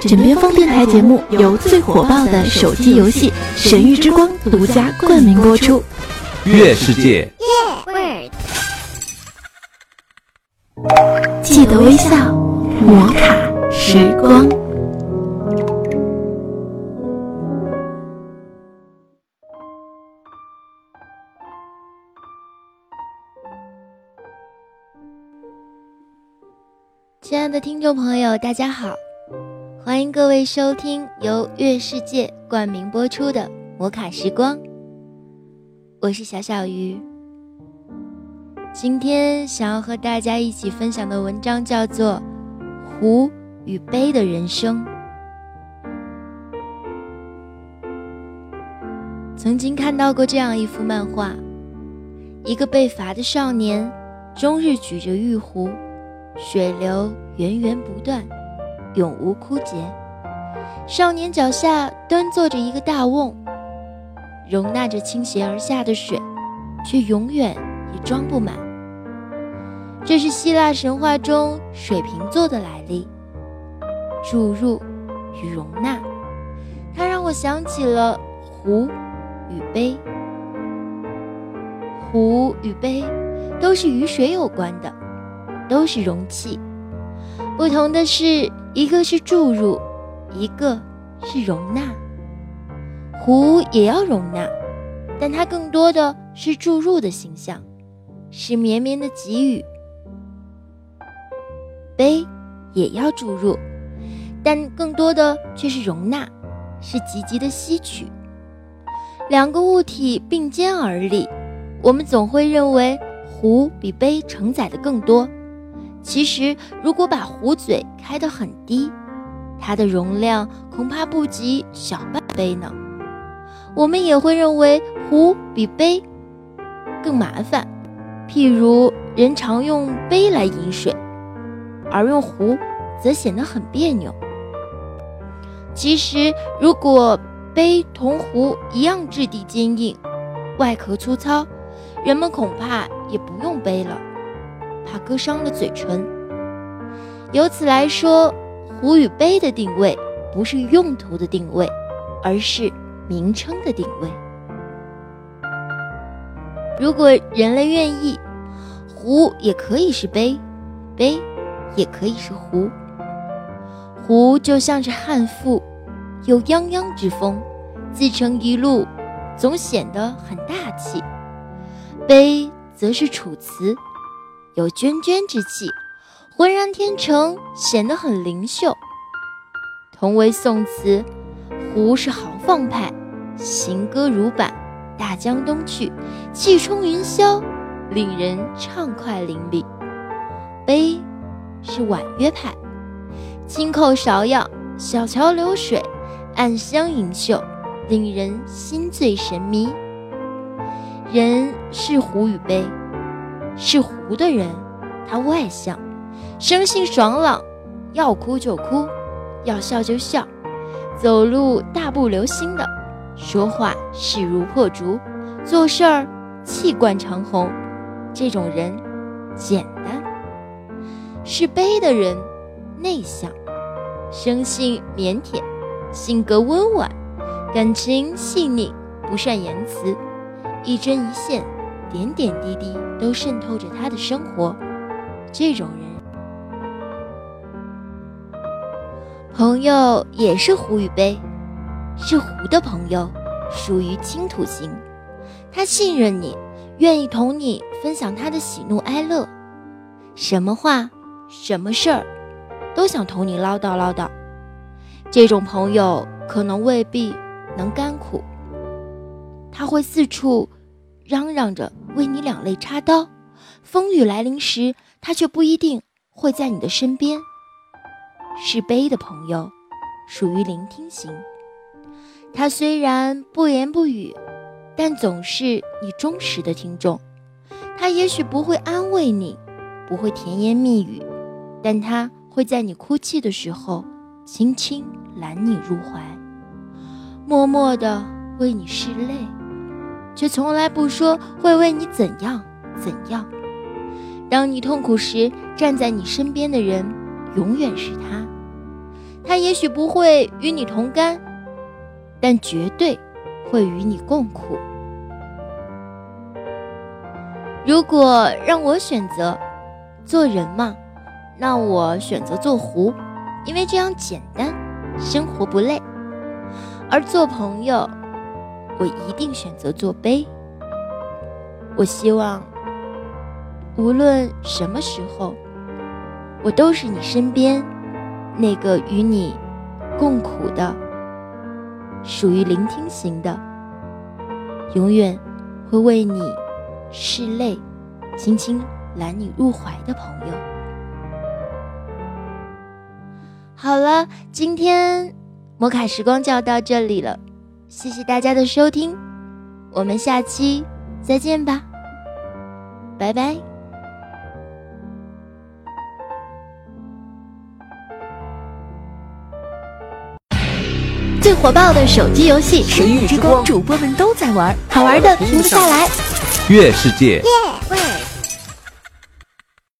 枕边风电台节目由最火爆的手机游戏《神域之光》独家冠名播出。月世界，记得微笑，摩卡时光。亲爱的听众朋友，大家好，欢迎各位收听由月世界冠名播出的《摩卡时光》，我是小小鱼。今天想要和大家一起分享的文章叫做《湖与杯的人生》。曾经看到过这样一幅漫画：一个被罚的少年，终日举着玉壶。水流源源不断，永无枯竭。少年脚下端坐着一个大瓮，容纳着倾斜而下的水，却永远也装不满。这是希腊神话中水瓶座的来历，注入与容纳。它让我想起了壶与杯。壶与杯都是与水有关的。都是容器，不同的是，一个是注入，一个是容纳。壶也要容纳，但它更多的是注入的形象，是绵绵的给予。杯也要注入，但更多的却是容纳，是积极的吸取。两个物体并肩而立，我们总会认为壶比杯承载的更多。其实，如果把壶嘴开得很低，它的容量恐怕不及小半杯呢。我们也会认为壶比杯更麻烦，譬如人常用杯来饮水，而用壶则显得很别扭。其实，如果杯同壶一样质地坚硬，外壳粗糙，人们恐怕也不用杯了。怕割伤了嘴唇。由此来说，壶与杯的定位不是用途的定位，而是名称的定位。如果人类愿意，壶也可以是杯，杯也可以是壶。壶就像是汉赋，有泱泱之风，自成一路，总显得很大气；杯则是楚辞。有涓涓之气，浑然天成，显得很灵秀。同为宋词，胡是豪放派，行歌如板，大江东去，气冲云霄，令人畅快淋漓。悲是婉约派，轻扣芍药，小桥流水，暗香盈袖，令人心醉神迷。人是壶与悲。是湖的人，他外向，生性爽朗，要哭就哭，要笑就笑，走路大步流星的，说话势如破竹，做事儿气贯长虹。这种人简单。是悲的人，内向，生性腼腆，性格温婉，感情细腻，不善言辞，一针一线。点点滴滴都渗透着他的生活，这种人，朋友也是壶与杯，是壶的朋友，属于倾吐型。他信任你，愿意同你分享他的喜怒哀乐，什么话、什么事儿，都想同你唠叨唠叨。这种朋友可能未必能甘苦，他会四处。嚷嚷着为你两肋插刀，风雨来临时，他却不一定会在你的身边。是悲的朋友，属于聆听型。他虽然不言不语，但总是你忠实的听众。他也许不会安慰你，不会甜言蜜语，但他会在你哭泣的时候，轻轻揽你入怀，默默地为你拭泪。却从来不说会为你怎样怎样。当你痛苦时，站在你身边的人永远是他。他也许不会与你同甘，但绝对会与你共苦。如果让我选择做人嘛，那我选择做狐，因为这样简单，生活不累；而做朋友，我一定选择做碑。我希望，无论什么时候，我都是你身边那个与你共苦的、属于聆听型的，永远会为你拭泪、轻轻揽你入怀的朋友。好了，今天摩卡时光就要到这里了，谢谢大家的收听，我们下期再见吧。拜拜。最火爆的手机游戏《神域之光》，主播们都在玩，好玩的停不下来。月世界。我